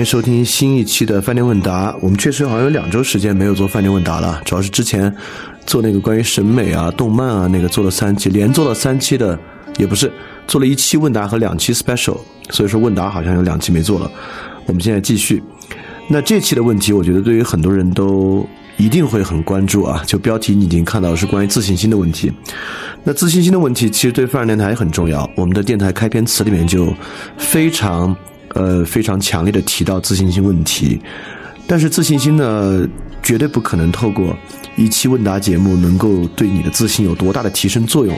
迎收听新一期的饭店问答。我们确实好像有两周时间没有做饭店问答了，主要是之前做那个关于审美啊、动漫啊那个做了三期，连做了三期的，也不是做了一期问答和两期 special，所以说问答好像有两期没做了。我们现在继续。那这期的问题，我觉得对于很多人都一定会很关注啊。就标题你已经看到是关于自信心的问题。那自信心的问题其实对范儿电台很重要。我们的电台开篇词里面就非常。呃，非常强烈的提到自信心问题，但是自信心呢，绝对不可能透过一期问答节目能够对你的自信有多大的提升作用。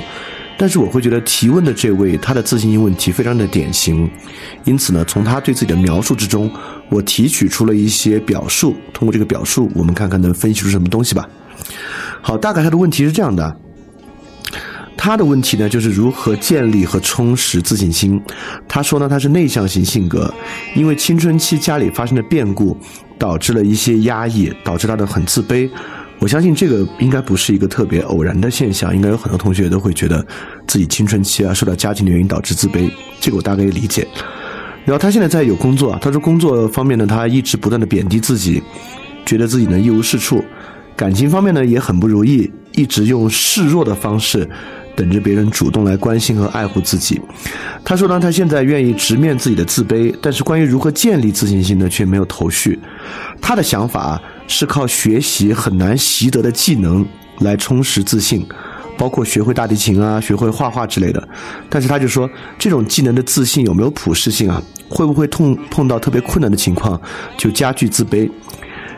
但是我会觉得提问的这位他的自信心问题非常的典型，因此呢，从他对自己的描述之中，我提取出了一些表述，通过这个表述，我们看看能分析出什么东西吧。好，大概他的问题是这样的。他的问题呢，就是如何建立和充实自信心。他说呢，他是内向型性格，因为青春期家里发生的变故，导致了一些压抑，导致他的很自卑。我相信这个应该不是一个特别偶然的现象，应该有很多同学都会觉得自己青春期啊受到家庭的原因导致自卑，这个我大概也理解。然后他现在在有工作，他说工作方面呢，他一直不断的贬低自己，觉得自己呢一无是处。感情方面呢也很不如意，一直用示弱的方式。等着别人主动来关心和爱护自己。他说呢，他现在愿意直面自己的自卑，但是关于如何建立自信心呢，却没有头绪。他的想法是靠学习很难习得的技能来充实自信，包括学会大提琴啊、学会画画之类的。但是他就说，这种技能的自信有没有普适性啊？会不会碰碰到特别困难的情况就加剧自卑？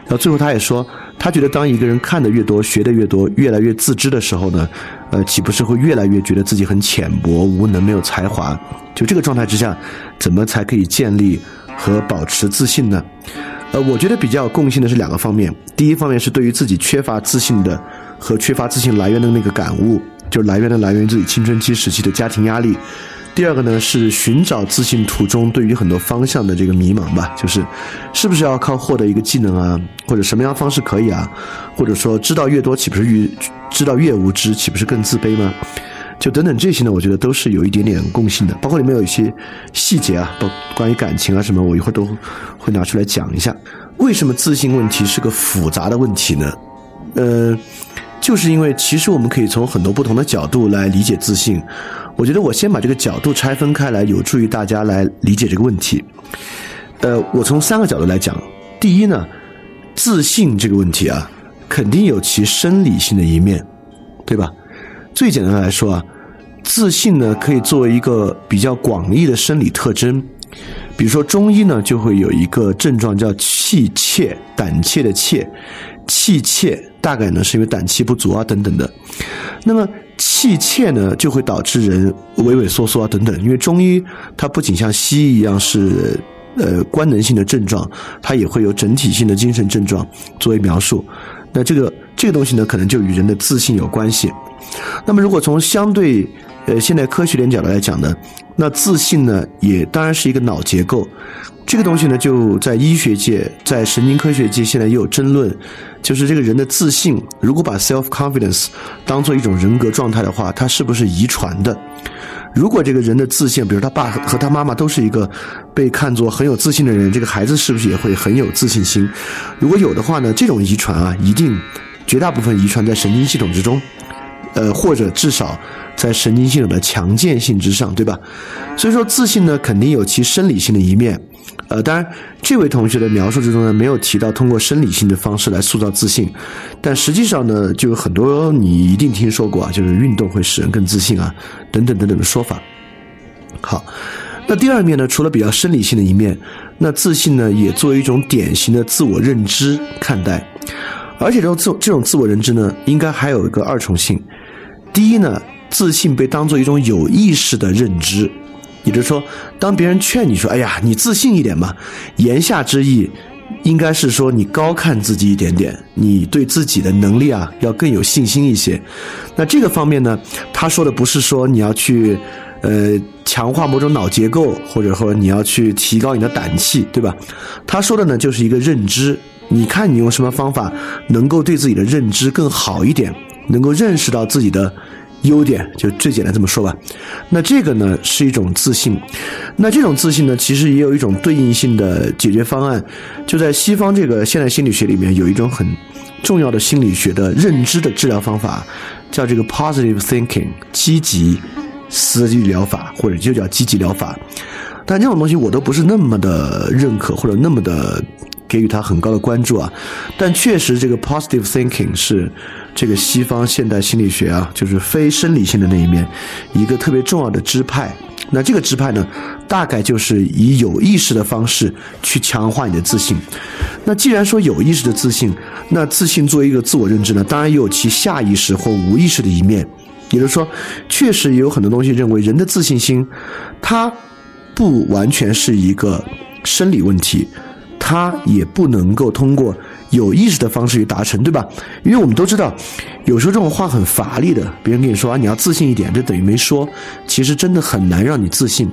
然后最后他也说。他觉得，当一个人看的越多，学的越多，越来越自知的时候呢，呃，岂不是会越来越觉得自己很浅薄、无能、没有才华？就这个状态之下，怎么才可以建立和保持自信呢？呃，我觉得比较共性的是两个方面。第一方面是对于自己缺乏自信的和缺乏自信来源的那个感悟，就是来源的来源于自己青春期时期的家庭压力。第二个呢是寻找自信途中对于很多方向的这个迷茫吧，就是是不是要靠获得一个技能啊，或者什么样方式可以啊，或者说知道越多岂不是越知道越无知，岂不是更自卑吗？就等等这些呢，我觉得都是有一点点共性的，包括里面有一些细节啊，包关于感情啊什么，我一会儿都会拿出来讲一下。为什么自信问题是个复杂的问题呢？呃，就是因为其实我们可以从很多不同的角度来理解自信。我觉得我先把这个角度拆分开来，有助于大家来理解这个问题。呃，我从三个角度来讲。第一呢，自信这个问题啊，肯定有其生理性的一面，对吧？最简单来说啊，自信呢可以作为一个比较广义的生理特征。比如说中医呢就会有一个症状叫气怯，胆怯的怯，气怯大概呢是因为胆气不足啊等等的。那么气怯呢，就会导致人畏畏缩缩啊等等。因为中医它不仅像西医一样是呃官能性的症状，它也会有整体性的精神症状作为描述。那这个这个东西呢，可能就与人的自信有关系。那么如果从相对呃现代科学点角度来讲呢，那自信呢也当然是一个脑结构。这个东西呢，就在医学界、在神经科学界，现在也有争论，就是这个人的自信，如果把 self confidence 当做一种人格状态的话，它是不是遗传的？如果这个人的自信，比如他爸和他妈妈都是一个被看作很有自信的人，这个孩子是不是也会很有自信心？如果有的话呢，这种遗传啊，一定绝大部分遗传在神经系统之中。呃，或者至少在神经系统的强健性之上，对吧？所以说自信呢，肯定有其生理性的一面。呃，当然，这位同学的描述之中呢，没有提到通过生理性的方式来塑造自信，但实际上呢，就有很多你一定听说过啊，就是运动会使人更自信啊，等等等等的说法。好，那第二面呢，除了比较生理性的一面，那自信呢，也作为一种典型的自我认知看待。而且这种自这种自我认知呢，应该还有一个二重性。第一呢，自信被当做一种有意识的认知，也就是说，当别人劝你说：“哎呀，你自信一点嘛。”言下之意，应该是说你高看自己一点点，你对自己的能力啊要更有信心一些。那这个方面呢，他说的不是说你要去，呃，强化某种脑结构，或者说你要去提高你的胆气，对吧？他说的呢，就是一个认知。你看你用什么方法能够对自己的认知更好一点，能够认识到自己的优点，就最简单这么说吧。那这个呢是一种自信，那这种自信呢其实也有一种对应性的解决方案，就在西方这个现代心理学里面有一种很重要的心理学的认知的治疗方法，叫这个 positive thinking 积极思维疗法，或者就叫积极疗法。但这种东西我都不是那么的认可，或者那么的。给予他很高的关注啊，但确实这个 positive thinking 是这个西方现代心理学啊，就是非生理性的那一面一个特别重要的支派。那这个支派呢，大概就是以有意识的方式去强化你的自信。那既然说有意识的自信，那自信作为一个自我认知呢，当然也有其下意识或无意识的一面。也就是说，确实也有很多东西认为人的自信心，它不完全是一个生理问题。他也不能够通过有意识的方式去达成，对吧？因为我们都知道，有时候这种话很乏力的，别人跟你说啊，你要自信一点，这等于没说。其实真的很难让你自信。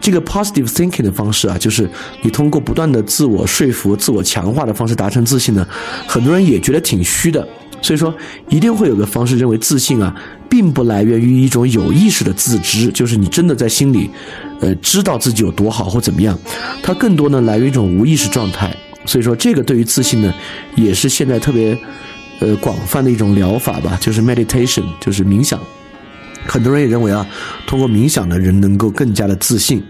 这个 positive thinking 的方式啊，就是你通过不断的自我说服、自我强化的方式达成自信呢，很多人也觉得挺虚的。所以说，一定会有个方式认为自信啊，并不来源于一种有意识的自知，就是你真的在心里，呃，知道自己有多好或怎么样。它更多呢来源于一种无意识状态。所以说，这个对于自信呢，也是现在特别，呃，广泛的一种疗法吧，就是 meditation，就是冥想。很多人也认为啊，通过冥想的人能够更加的自信。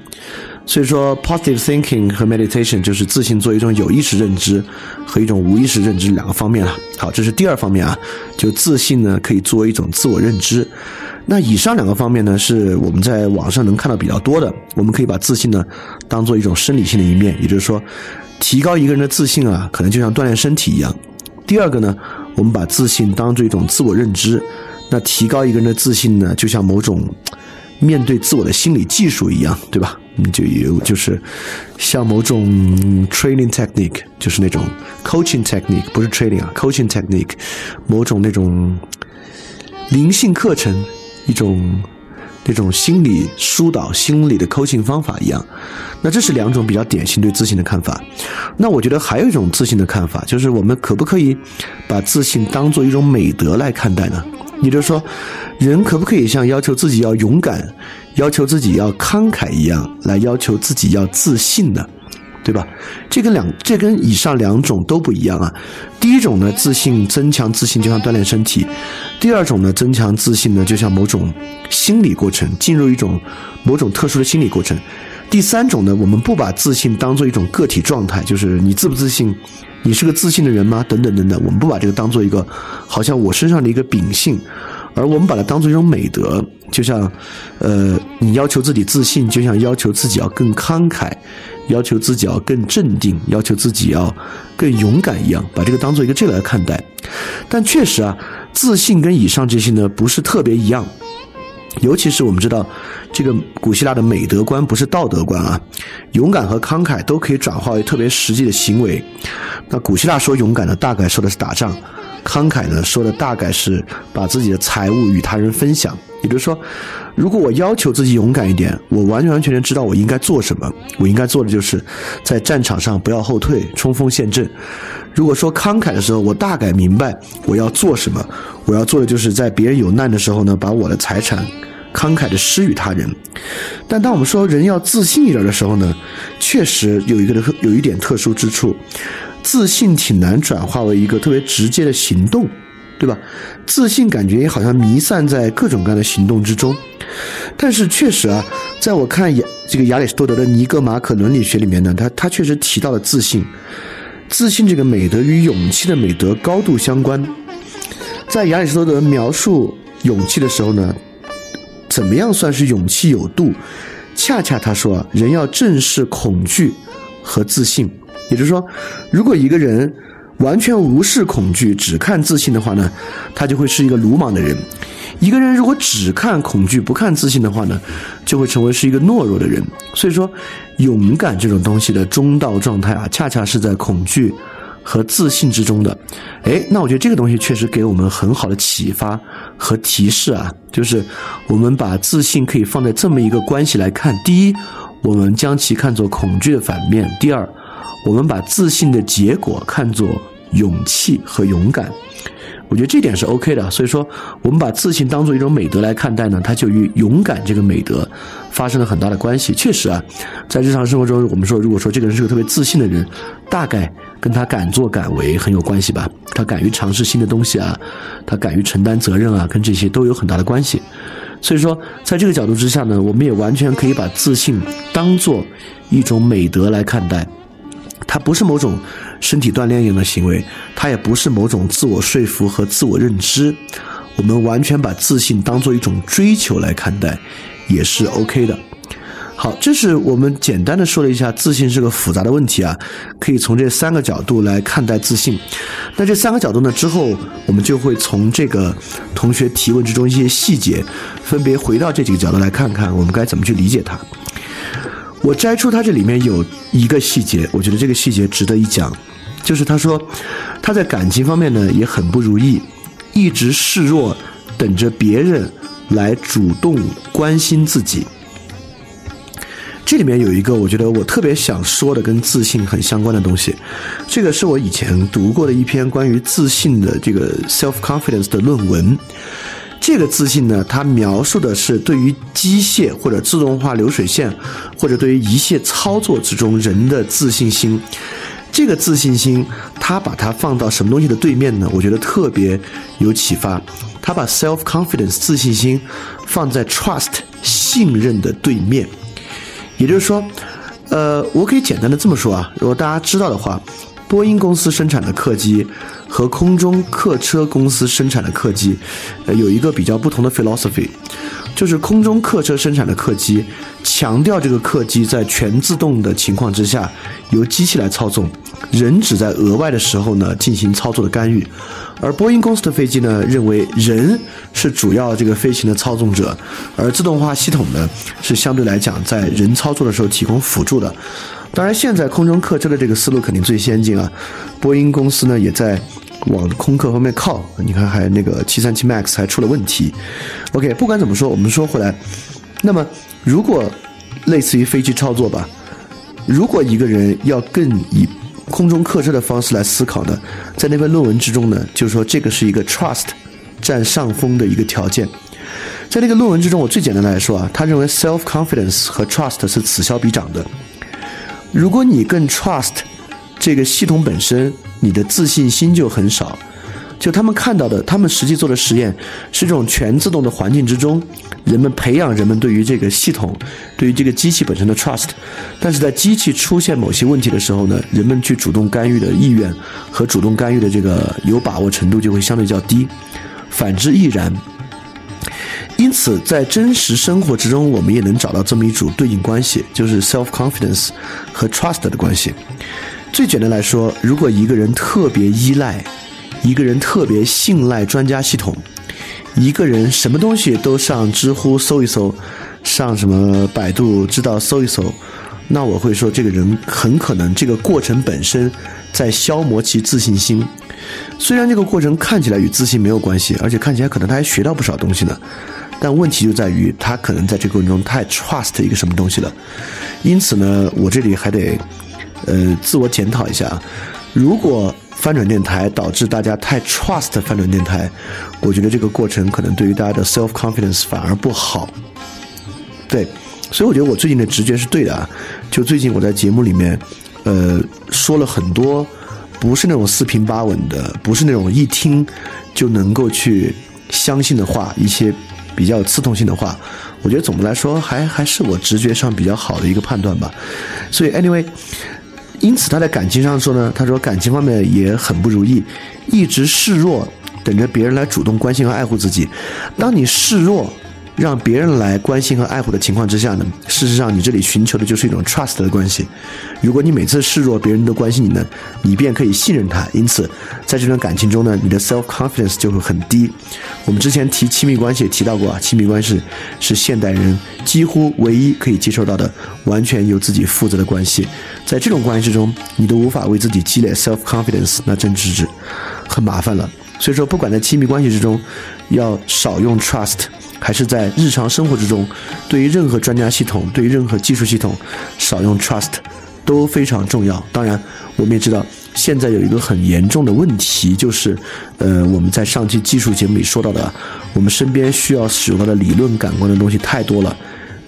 所以说，positive thinking 和 meditation 就是自信做一种有意识认知和一种无意识认知两个方面了。好，这是第二方面啊，就自信呢可以作为一种自我认知。那以上两个方面呢，是我们在网上能看到比较多的。我们可以把自信呢当做一种生理性的一面，也就是说，提高一个人的自信啊，可能就像锻炼身体一样。第二个呢，我们把自信当做一种自我认知，那提高一个人的自信呢，就像某种面对自我的心理技术一样，对吧？嗯，就有就是像某种 training technique，就是那种 coaching technique，不是 training 啊，coaching technique，某种那种灵性课程，一种那种心理疏导、心理的扣心方法一样。那这是两种比较典型对自信的看法。那我觉得还有一种自信的看法，就是我们可不可以把自信当做一种美德来看待呢？也就是说，人可不可以像要求自己要勇敢？要求自己要慷慨一样，来要求自己要自信呢，对吧？这跟两这跟以上两种都不一样啊。第一种呢，自信增强自信就像锻炼身体；第二种呢，增强自信呢就像某种心理过程，进入一种某种特殊的心理过程。第三种呢，我们不把自信当做一种个体状态，就是你自不自信，你是个自信的人吗？等等等等，我们不把这个当做一个好像我身上的一个秉性。而我们把它当做一种美德，就像，呃，你要求自己自信，就像要求自己要更慷慨，要求自己要更镇定，要求自己要更勇敢一样，把这个当做一个这个来看待。但确实啊，自信跟以上这些呢不是特别一样，尤其是我们知道，这个古希腊的美德观不是道德观啊，勇敢和慷慨都可以转化为特别实际的行为。那古希腊说勇敢呢，大概说的是打仗。慷慨呢，说的大概是把自己的财物与他人分享。也就是说，如果我要求自己勇敢一点，我完完全全知道我应该做什么。我应该做的就是在战场上不要后退，冲锋陷阵。如果说慷慨的时候，我大概明白我要做什么。我要做的就是在别人有难的时候呢，把我的财产慷慨的施予他人。但当我们说人要自信一点的时候呢，确实有一个特有一点特殊之处。自信挺难转化为一个特别直接的行动，对吧？自信感觉也好像弥散在各种各样的行动之中。但是确实啊，在我看亚这个亚里士多德的《尼格马可伦理学》里面呢，他他确实提到了自信。自信这个美德与勇气的美德高度相关。在亚里士多德描述勇气的时候呢，怎么样算是勇气有度？恰恰他说，人要正视恐惧和自信。也就是说，如果一个人完全无视恐惧，只看自信的话呢，他就会是一个鲁莽的人。一个人如果只看恐惧不看自信的话呢，就会成为是一个懦弱的人。所以说，勇敢这种东西的中道状态啊，恰恰是在恐惧和自信之中的。哎，那我觉得这个东西确实给我们很好的启发和提示啊，就是我们把自信可以放在这么一个关系来看：第一，我们将其看作恐惧的反面；第二，我们把自信的结果看作勇气和勇敢。我觉得这点是 OK 的，所以说我们把自信当做一种美德来看待呢，它就与勇敢这个美德发生了很大的关系。确实啊，在日常生活中，我们说如果说这个人是个特别自信的人，大概跟他敢作敢为很有关系吧。他敢于尝试新的东西啊，他敢于承担责任啊，跟这些都有很大的关系。所以说，在这个角度之下呢，我们也完全可以把自信当做一种美德来看待。它不是某种身体锻炼一样的行为，它也不是某种自我说服和自我认知。我们完全把自信当做一种追求来看待，也是 OK 的。好，这是我们简单的说了一下自信是个复杂的问题啊，可以从这三个角度来看待自信。那这三个角度呢，之后我们就会从这个同学提问之中一些细节，分别回到这几个角度来看看，我们该怎么去理解它。我摘出他这里面有一个细节，我觉得这个细节值得一讲，就是他说他在感情方面呢也很不如意，一直示弱，等着别人来主动关心自己。这里面有一个我觉得我特别想说的跟自信很相关的东西，这个是我以前读过的一篇关于自信的这个 self confidence 的论文。这个自信呢，它描述的是对于机械或者自动化流水线，或者对于一切操作之中人的自信心。这个自信心，它把它放到什么东西的对面呢？我觉得特别有启发。他把 self confidence 自信心放在 trust 信任的对面。也就是说，呃，我可以简单的这么说啊，如果大家知道的话，波音公司生产的客机。和空中客车公司生产的客机，呃，有一个比较不同的 philosophy，就是空中客车生产的客机强调这个客机在全自动的情况之下由机器来操纵，人只在额外的时候呢进行操作的干预，而波音公司的飞机呢认为人是主要这个飞行的操纵者，而自动化系统呢是相对来讲在人操作的时候提供辅助的。当然，现在空中客车的这个思路肯定最先进啊，波音公司呢也在。往空客方面靠，你看还那个七三七 MAX 还出了问题。OK，不管怎么说，我们说回来，那么如果类似于飞机操作吧，如果一个人要更以空中客车的方式来思考呢，在那篇论文之中呢，就是说这个是一个 trust 占上风的一个条件。在那个论文之中，我最简单的来说啊，他认为 self confidence 和 trust 是此消彼长的。如果你更 trust 这个系统本身。你的自信心就很少，就他们看到的，他们实际做的实验是这种全自动的环境之中，人们培养人们对于这个系统、对于这个机器本身的 trust，但是在机器出现某些问题的时候呢，人们去主动干预的意愿和主动干预的这个有把握程度就会相对较低，反之亦然。因此，在真实生活之中，我们也能找到这么一组对应关系，就是 self confidence 和 trust 的关系。最简单来说，如果一个人特别依赖，一个人特别信赖专家系统，一个人什么东西都上知乎搜一搜，上什么百度知道搜一搜，那我会说这个人很可能这个过程本身在消磨其自信心。虽然这个过程看起来与自信没有关系，而且看起来可能他还学到不少东西呢，但问题就在于他可能在这个过程中太 trust 一个什么东西了。因此呢，我这里还得。呃，自我检讨一下，如果翻转电台导致大家太 trust 翻转电台，我觉得这个过程可能对于大家的 self confidence 反而不好。对，所以我觉得我最近的直觉是对的啊。就最近我在节目里面，呃，说了很多不是那种四平八稳的，不是那种一听就能够去相信的话，一些比较有刺痛性的话。我觉得总的来说，还还是我直觉上比较好的一个判断吧。所以 anyway。因此，他在感情上说呢，他说感情方面也很不如意，一直示弱，等着别人来主动关心和爱护自己。当你示弱，让别人来关心和爱护的情况之下呢，事实上你这里寻求的就是一种 trust 的关系。如果你每次示弱，别人都关心你呢，你便可以信任他。因此，在这段感情中呢，你的 self confidence 就会很低。我们之前提亲密关系也提到过啊，亲密关系是现代人几乎唯一可以接受到的完全由自己负责的关系。在这种关系之中，你都无法为自己积累 self confidence，那真是很麻烦了。所以说，不管在亲密关系之中，要少用 trust。还是在日常生活之中，对于任何专家系统，对于任何技术系统，少用 trust 都非常重要。当然，我们也知道，现在有一个很严重的问题，就是，呃，我们在上期技术节目里说到的，我们身边需要使用到的理论感官的东西太多了。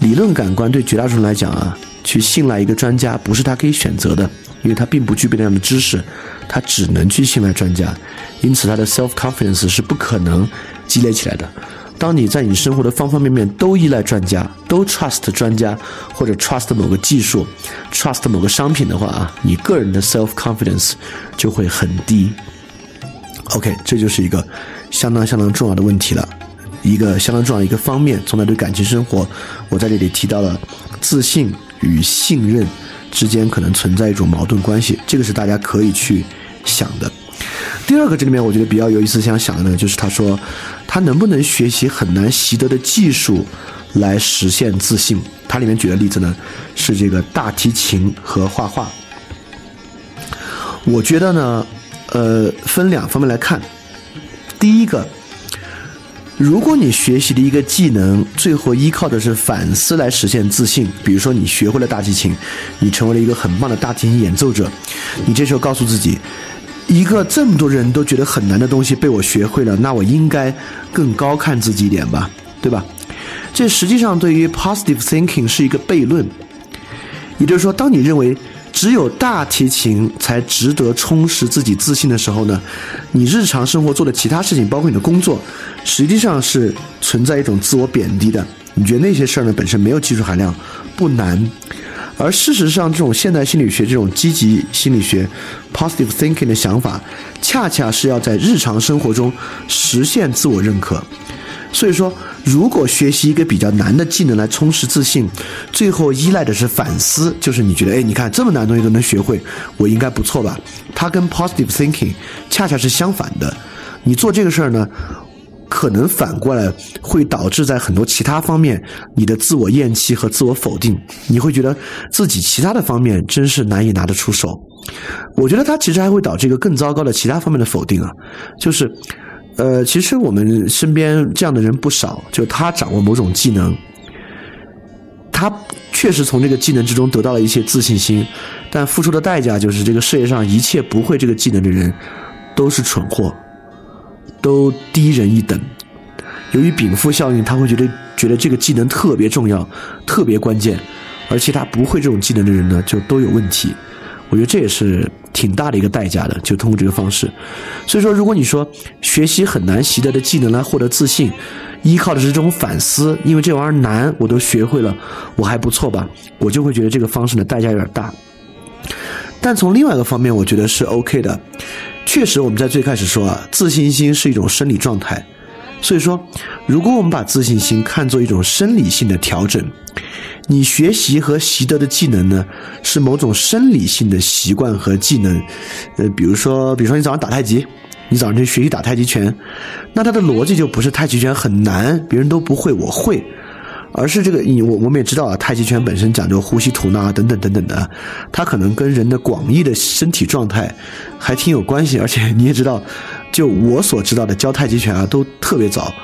理论感官对绝大多数人来讲啊，去信赖一个专家不是他可以选择的，因为他并不具备那样的知识，他只能去信赖专家，因此他的 self confidence 是不可能积累起来的。当你在你生活的方方面面都依赖专家，都 trust 专家或者 trust 某个技术，trust 某个商品的话啊，你个人的 self confidence 就会很低。OK，这就是一个相当相当重要的问题了，一个相当重要一个方面。从来对感情生活，我在这里提到了自信与信任之间可能存在一种矛盾关系，这个是大家可以去想的。第二个，这里面我觉得比较有意思，想想的呢，就是他说，他能不能学习很难习得的技术来实现自信？他里面举的例子呢，是这个大提琴和画画。我觉得呢，呃，分两方面来看。第一个，如果你学习的一个技能，最后依靠的是反思来实现自信，比如说你学会了大提琴，你成为了一个很棒的大提琴演奏者，你这时候告诉自己。一个这么多人都觉得很难的东西被我学会了，那我应该更高看自己一点吧，对吧？这实际上对于 positive thinking 是一个悖论。也就是说，当你认为只有大提琴才值得充实自己自信的时候呢，你日常生活做的其他事情，包括你的工作，实际上是存在一种自我贬低的。你觉得那些事儿呢本身没有技术含量，不难。而事实上，这种现代心理学、这种积极心理学 （positive thinking） 的想法，恰恰是要在日常生活中实现自我认可。所以说，如果学习一个比较难的技能来充实自信，最后依赖的是反思，就是你觉得，哎，你看这么难的东西都能学会，我应该不错吧？它跟 positive thinking 恰恰是相反的。你做这个事儿呢？可能反过来会导致在很多其他方面你的自我厌弃和自我否定，你会觉得自己其他的方面真是难以拿得出手。我觉得它其实还会导致一个更糟糕的其他方面的否定啊，就是，呃，其实我们身边这样的人不少，就他掌握某种技能，他确实从这个技能之中得到了一些自信心，但付出的代价就是这个世界上一切不会这个技能的人都是蠢货。都低人一等。由于禀赋效应，他会觉得觉得这个技能特别重要、特别关键，而其他不会这种技能的人呢，就都有问题。我觉得这也是挺大的一个代价的，就通过这个方式。所以说，如果你说学习很难习得的技能来获得自信，依靠的是这种反思，因为这玩意儿难，我都学会了，我还不错吧？我就会觉得这个方式的代价有点大。但从另外一个方面，我觉得是 OK 的。确实，我们在最开始说啊，自信心是一种生理状态。所以说，如果我们把自信心看作一种生理性的调整，你学习和习得的技能呢，是某种生理性的习惯和技能。呃，比如说，比如说你早上打太极，你早上去学习打太极拳，那它的逻辑就不是太极拳很难，别人都不会，我会。而是这个，你我我们也知道啊，太极拳本身讲究呼吸吐纳等等等等的，它可能跟人的广义的身体状态还挺有关系。而且你也知道，就我所知道的教太极拳啊，都特别早，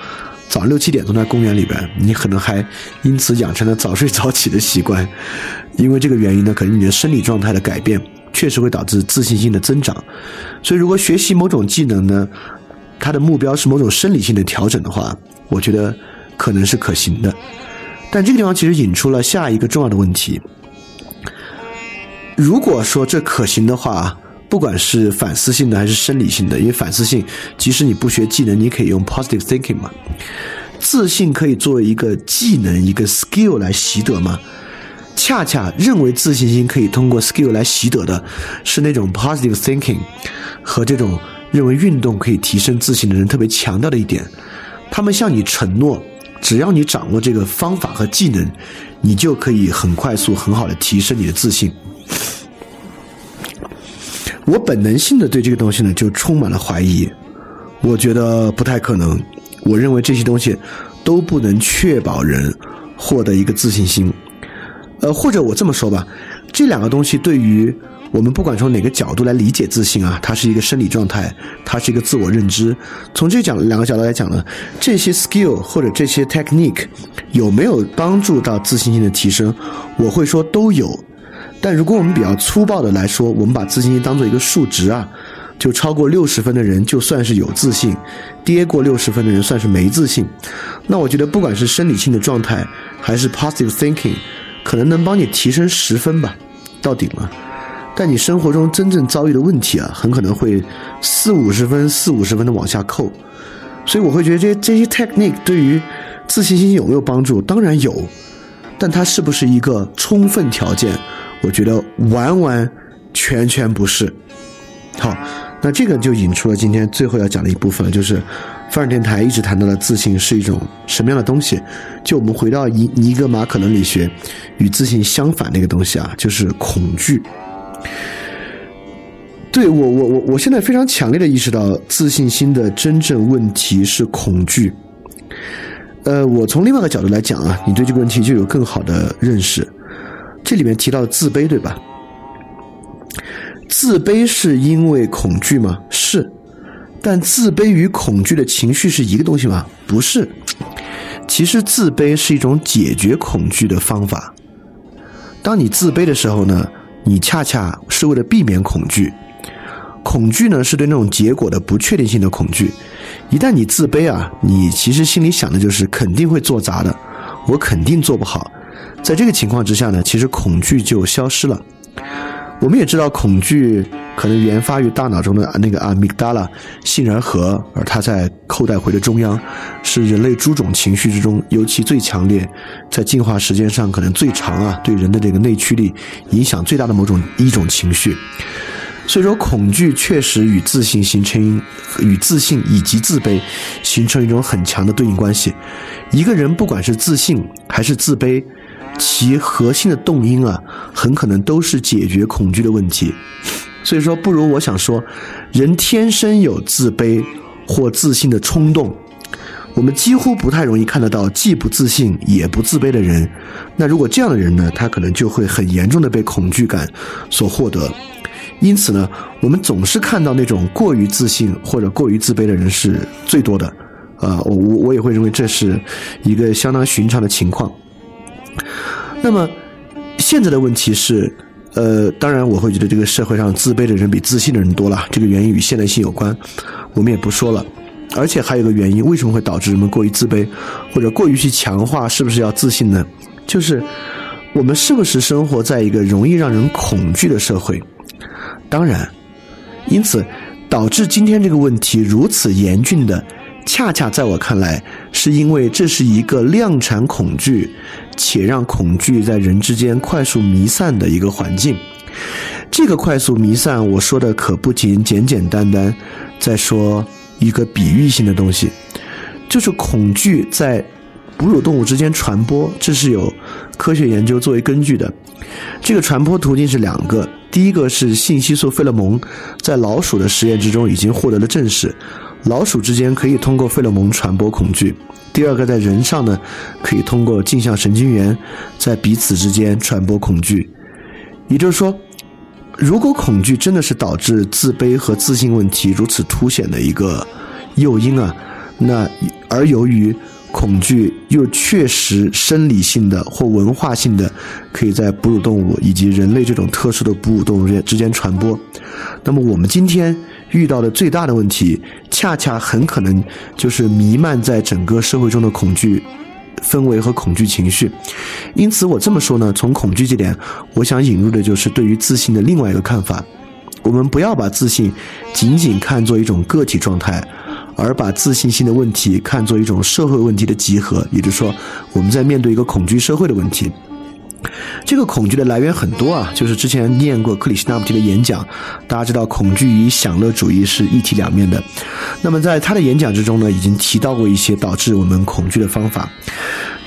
早上六七点钟在公园里边，你可能还因此养成了早睡早起的习惯。因为这个原因呢，可能你的生理状态的改变确实会导致自信心的增长。所以，如果学习某种技能呢，它的目标是某种生理性的调整的话，我觉得可能是可行的。但这个地方其实引出了下一个重要的问题。如果说这可行的话，不管是反思性的还是生理性的，因为反思性，即使你不学技能，你可以用 positive thinking 嘛。自信可以作为一个技能、一个 skill 来习得吗？恰恰认为自信心可以通过 skill 来习得的，是那种 positive thinking 和这种认为运动可以提升自信的人特别强调的一点。他们向你承诺。只要你掌握这个方法和技能，你就可以很快速、很好的提升你的自信。我本能性的对这个东西呢，就充满了怀疑。我觉得不太可能。我认为这些东西都不能确保人获得一个自信心。呃，或者我这么说吧，这两个东西对于我们不管从哪个角度来理解自信啊，它是一个生理状态，它是一个自我认知。从这讲两个角度来讲呢，这些 skill 或者这些 technique 有没有帮助到自信心的提升？我会说都有。但如果我们比较粗暴的来说，我们把自信心当做一个数值啊，就超过六十分的人就算是有自信，跌过六十分的人算是没自信。那我觉得不管是生理性的状态还是 positive thinking，可能能帮你提升十分吧，到顶了。但你生活中真正遭遇的问题啊，很可能会四五十分、四五十分的往下扣。所以我会觉得这这些 technique 对于自信心有没有帮助？当然有，但它是不是一个充分条件？我觉得完完全全不是。好，那这个就引出了今天最后要讲的一部分，就是范儿电台一直谈到的自信是一种什么样的东西？就我们回到尼尼格马可伦理学与自信相反的一个东西啊，就是恐惧。对我，我我我现在非常强烈的意识到，自信心的真正问题是恐惧。呃，我从另外一个角度来讲啊，你对这个问题就有更好的认识。这里面提到自卑，对吧？自卑是因为恐惧吗？是。但自卑与恐惧的情绪是一个东西吗？不是。其实自卑是一种解决恐惧的方法。当你自卑的时候呢，你恰恰是为了避免恐惧。恐惧呢，是对那种结果的不确定性的恐惧。一旦你自卑啊，你其实心里想的就是肯定会做砸的，我肯定做不好。在这个情况之下呢，其实恐惧就消失了。我们也知道，恐惧可能源发于大脑中的那个阿米达拉杏仁核，而它在扣带回的中央，是人类诸种情绪之中尤其最强烈，在进化时间上可能最长啊，对人的这个内驱力影响最大的某种一种情绪。所以说，恐惧确实与自信形成与自信以及自卑形成一种很强的对应关系。一个人不管是自信还是自卑。其核心的动因啊，很可能都是解决恐惧的问题。所以说，不如我想说，人天生有自卑或自信的冲动。我们几乎不太容易看得到既不自信也不自卑的人。那如果这样的人呢，他可能就会很严重的被恐惧感所获得。因此呢，我们总是看到那种过于自信或者过于自卑的人是最多的。啊，我我我也会认为这是一个相当寻常的情况。那么，现在的问题是，呃，当然我会觉得这个社会上自卑的人比自信的人多了，这个原因与现代性有关，我们也不说了。而且还有个原因，为什么会导致人们过于自卑，或者过于去强化是不是要自信呢？就是我们是不是生活在一个容易让人恐惧的社会？当然，因此导致今天这个问题如此严峻的。恰恰在我看来，是因为这是一个量产恐惧，且让恐惧在人之间快速弥散的一个环境。这个快速弥散，我说的可不仅简简单单在说一个比喻性的东西，就是恐惧在哺乳动物之间传播，这是有科学研究作为根据的。这个传播途径是两个，第一个是信息素费勒蒙，在老鼠的实验之中已经获得了证实。老鼠之间可以通过费洛蒙传播恐惧。第二个，在人上呢，可以通过镜像神经元在彼此之间传播恐惧。也就是说，如果恐惧真的是导致自卑和自信问题如此凸显的一个诱因啊，那而由于恐惧又确实生理性的或文化性的，可以在哺乳动物以及人类这种特殊的哺乳动物之间之间传播，那么我们今天。遇到的最大的问题，恰恰很可能就是弥漫在整个社会中的恐惧氛围和恐惧情绪。因此，我这么说呢，从恐惧这点，我想引入的就是对于自信的另外一个看法。我们不要把自信仅仅看作一种个体状态，而把自信心的问题看作一种社会问题的集合。也就是说，我们在面对一个恐惧社会的问题。这个恐惧的来源很多啊，就是之前念过克里希那穆提的演讲，大家知道恐惧与享乐主义是一体两面的。那么在他的演讲之中呢，已经提到过一些导致我们恐惧的方法。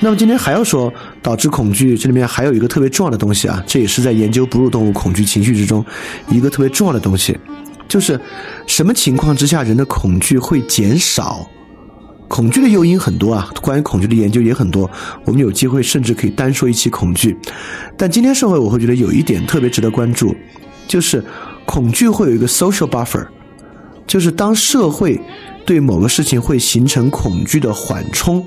那么今天还要说导致恐惧，这里面还有一个特别重要的东西啊，这也是在研究哺乳动物恐惧情绪之中一个特别重要的东西，就是什么情况之下人的恐惧会减少。恐惧的诱因很多啊，关于恐惧的研究也很多。我们有机会甚至可以单说一期恐惧。但今天社会，我会觉得有一点特别值得关注，就是恐惧会有一个 social buffer，就是当社会对某个事情会形成恐惧的缓冲，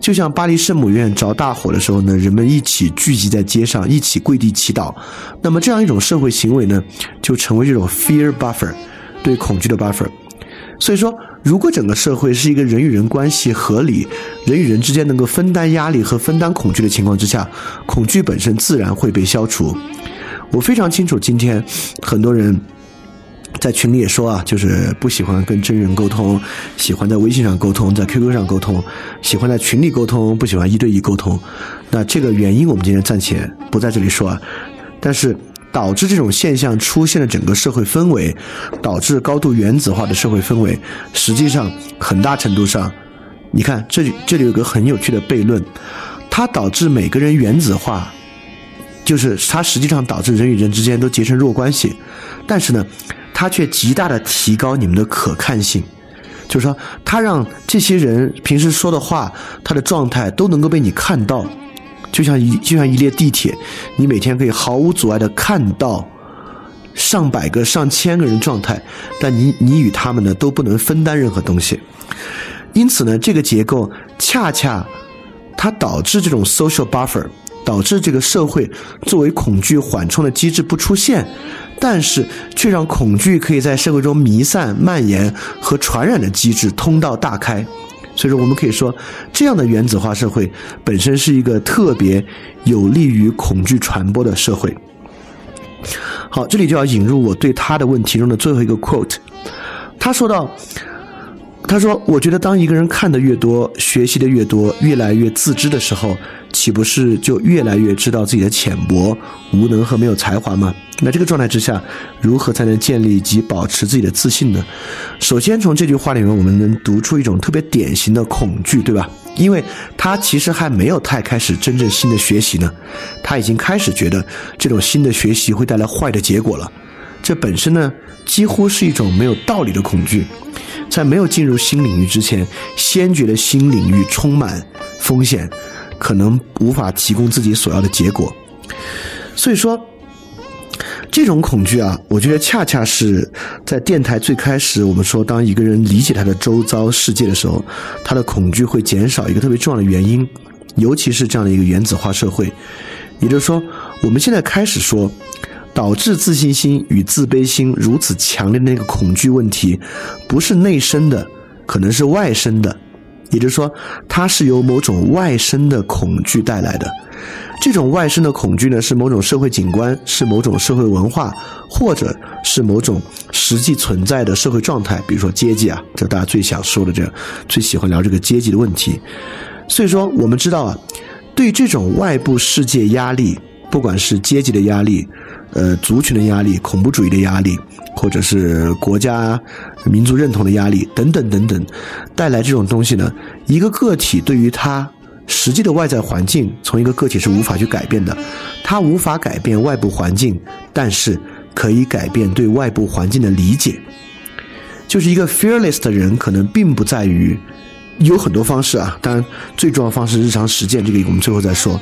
就像巴黎圣母院着大火的时候呢，人们一起聚集在街上，一起跪地祈祷。那么这样一种社会行为呢，就成为这种 fear buffer，对恐惧的 buffer。所以说。如果整个社会是一个人与人关系合理、人与人之间能够分担压力和分担恐惧的情况之下，恐惧本身自然会被消除。我非常清楚，今天很多人在群里也说啊，就是不喜欢跟真人沟通，喜欢在微信上沟通，在 QQ 上沟通，喜欢在群里沟通，不喜欢一对一沟通。那这个原因我们今天暂且不在这里说啊，但是。导致这种现象出现的整个社会氛围，导致高度原子化的社会氛围，实际上很大程度上，你看这里这里有个很有趣的悖论，它导致每个人原子化，就是它实际上导致人与人之间都结成弱关系，但是呢，它却极大的提高你们的可看性，就是说，它让这些人平时说的话，他的状态都能够被你看到。就像一就像一列地铁，你每天可以毫无阻碍的看到上百个、上千个人状态，但你你与他们呢都不能分担任何东西。因此呢，这个结构恰恰它导致这种 social buffer，导致这个社会作为恐惧缓冲的机制不出现，但是却让恐惧可以在社会中弥散、蔓延和传染的机制通道大开。所以说，我们可以说，这样的原子化社会本身是一个特别有利于恐惧传播的社会。好，这里就要引入我对他的问题中的最后一个 quote。他说到：“他说，我觉得当一个人看的越多，学习的越多，越来越自知的时候。”岂不是就越来越知道自己的浅薄、无能和没有才华吗？那这个状态之下，如何才能建立及保持自己的自信呢？首先，从这句话里面，我们能读出一种特别典型的恐惧，对吧？因为他其实还没有太开始真正新的学习呢，他已经开始觉得这种新的学习会带来坏的结果了。这本身呢，几乎是一种没有道理的恐惧。在没有进入新领域之前，先觉得新领域充满风险。可能无法提供自己所要的结果，所以说，这种恐惧啊，我觉得恰恰是在电台最开始我们说，当一个人理解他的周遭世界的时候，他的恐惧会减少一个特别重要的原因，尤其是这样的一个原子化社会，也就是说，我们现在开始说，导致自信心与自卑心如此强烈的那个恐惧问题，不是内生的，可能是外生的。也就是说，它是由某种外生的恐惧带来的。这种外生的恐惧呢，是某种社会景观，是某种社会文化，或者是某种实际存在的社会状态。比如说阶级啊，这大家最想说的，这最喜欢聊这个阶级的问题。所以说，我们知道啊，对这种外部世界压力，不管是阶级的压力。呃，族群的压力、恐怖主义的压力，或者是国家民族认同的压力等等等等，带来这种东西呢？一个个体对于他实际的外在环境，从一个个体是无法去改变的。他无法改变外部环境，但是可以改变对外部环境的理解。就是一个 fearless 的人，可能并不在于有很多方式啊，当然最重要的方式日常实践，这个我们最后再说。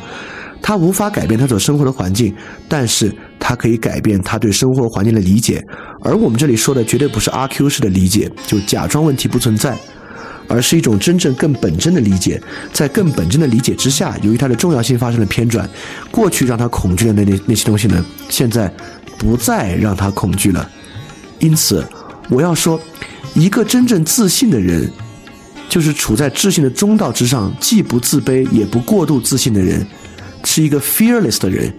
他无法改变他所生活的环境，但是他可以改变他对生活环境的理解。而我们这里说的绝对不是阿 Q 式的理解，就假装问题不存在，而是一种真正更本真的理解。在更本真的理解之下，由于它的重要性发生了偏转，过去让他恐惧的那那那些东西呢，现在不再让他恐惧了。因此，我要说，一个真正自信的人，就是处在自信的中道之上，既不自卑也不过度自信的人。是一个 fearless 的人，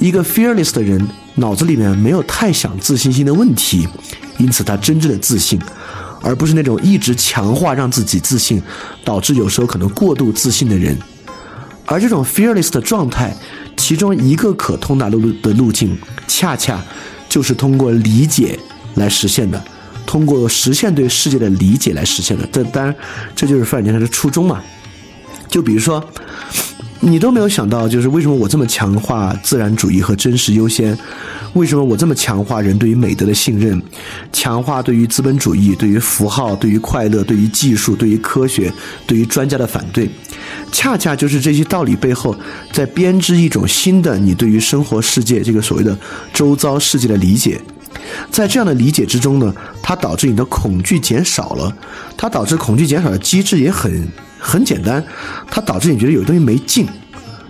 一个 fearless 的人脑子里面没有太想自信心的问题，因此他真正的自信，而不是那种一直强化让自己自信，导致有时候可能过度自信的人。而这种 fearless 的状态，其中一个可通达路的路径，恰恰就是通过理解来实现的，通过实现对世界的理解来实现的。这当然，这就是范点他的初衷嘛。就比如说，你都没有想到，就是为什么我这么强化自然主义和真实优先？为什么我这么强化人对于美德的信任，强化对于资本主义、对于符号、对于快乐、对于技术、对于科学、对于专家的反对？恰恰就是这些道理背后，在编织一种新的你对于生活世界这个所谓的周遭世界的理解。在这样的理解之中呢，它导致你的恐惧减少了。它导致恐惧减少的机制也很很简单，它导致你觉得有东西没劲。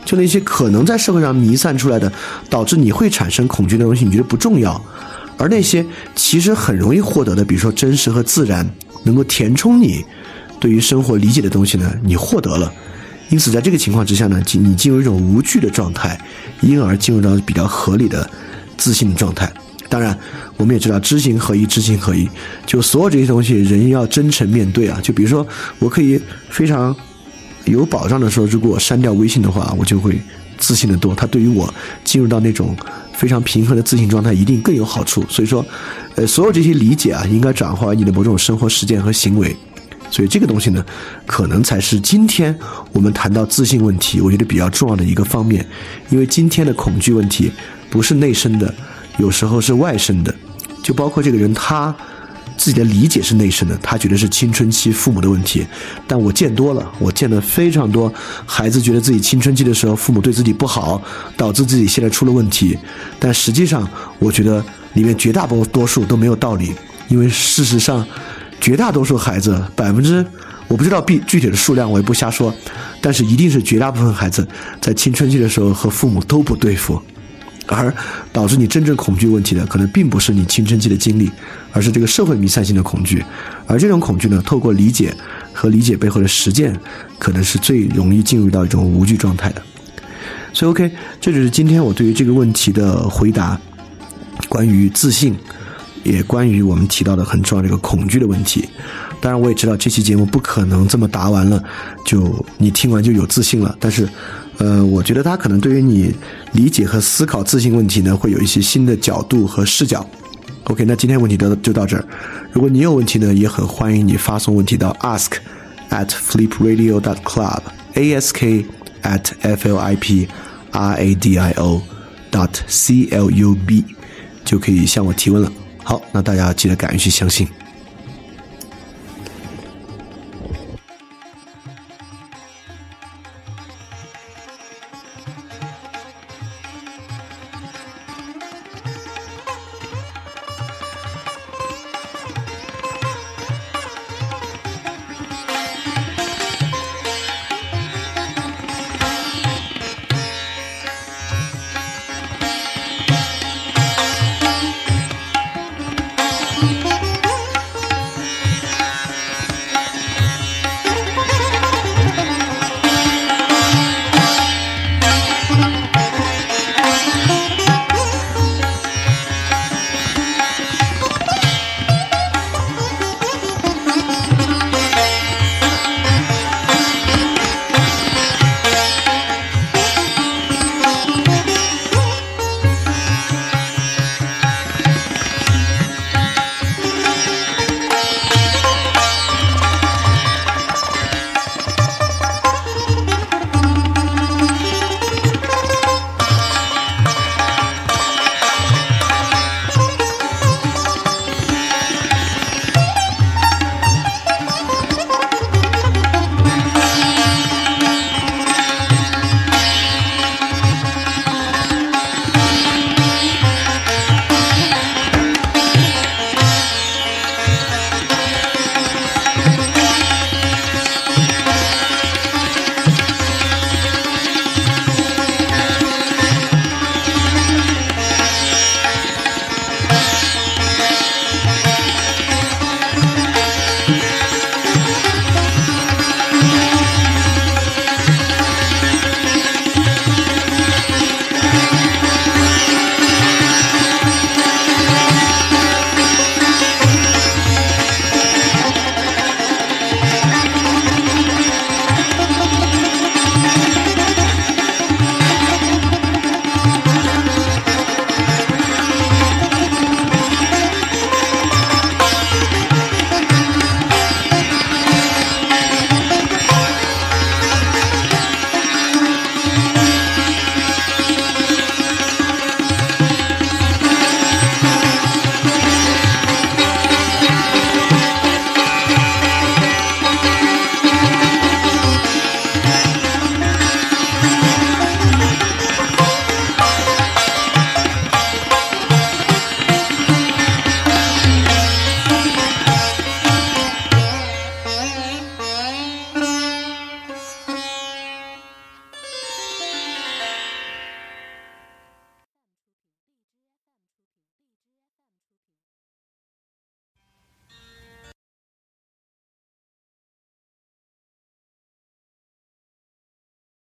就那些可能在社会上弥散出来的，导致你会产生恐惧的东西，你觉得不重要；而那些其实很容易获得的，比如说真实和自然，能够填充你对于生活理解的东西呢，你获得了。因此，在这个情况之下呢，进你进入一种无惧的状态，因而进入到比较合理的自信的状态。当然，我们也知道知行合一，知行合一，就所有这些东西，人要真诚面对啊。就比如说，我可以非常。有保障的说，如果我删掉微信的话，我就会自信的多。它对于我进入到那种非常平衡的自信状态，一定更有好处。所以说，呃，所有这些理解啊，应该转化为你的某种生活实践和行为。所以这个东西呢，可能才是今天我们谈到自信问题，我觉得比较重要的一个方面。因为今天的恐惧问题不是内生的，有时候是外生的，就包括这个人他。自己的理解是内生的，他觉得是青春期父母的问题，但我见多了，我见的非常多，孩子觉得自己青春期的时候父母对自己不好，导致自己现在出了问题，但实际上我觉得里面绝大多多数都没有道理，因为事实上，绝大多数孩子百分之我不知道具具体的数量，我也不瞎说，但是一定是绝大部分孩子在青春期的时候和父母都不对付。而导致你真正恐惧问题的，可能并不是你青春期的经历，而是这个社会弥散性的恐惧。而这种恐惧呢，透过理解和理解背后的实践，可能是最容易进入到一种无惧状态的。所以，OK，这就是今天我对于这个问题的回答。关于自信，也关于我们提到的很重要这个恐惧的问题。当然，我也知道这期节目不可能这么答完了，就你听完就有自信了。但是。呃，我觉得他可能对于你理解和思考自信问题呢，会有一些新的角度和视角。OK，那今天问题就就到这儿。如果你有问题呢，也很欢迎你发送问题到 ask at flipradio dot club，ask at f l i p r a d i o dot c l u b，就可以向我提问了。好，那大家记得敢于去相信。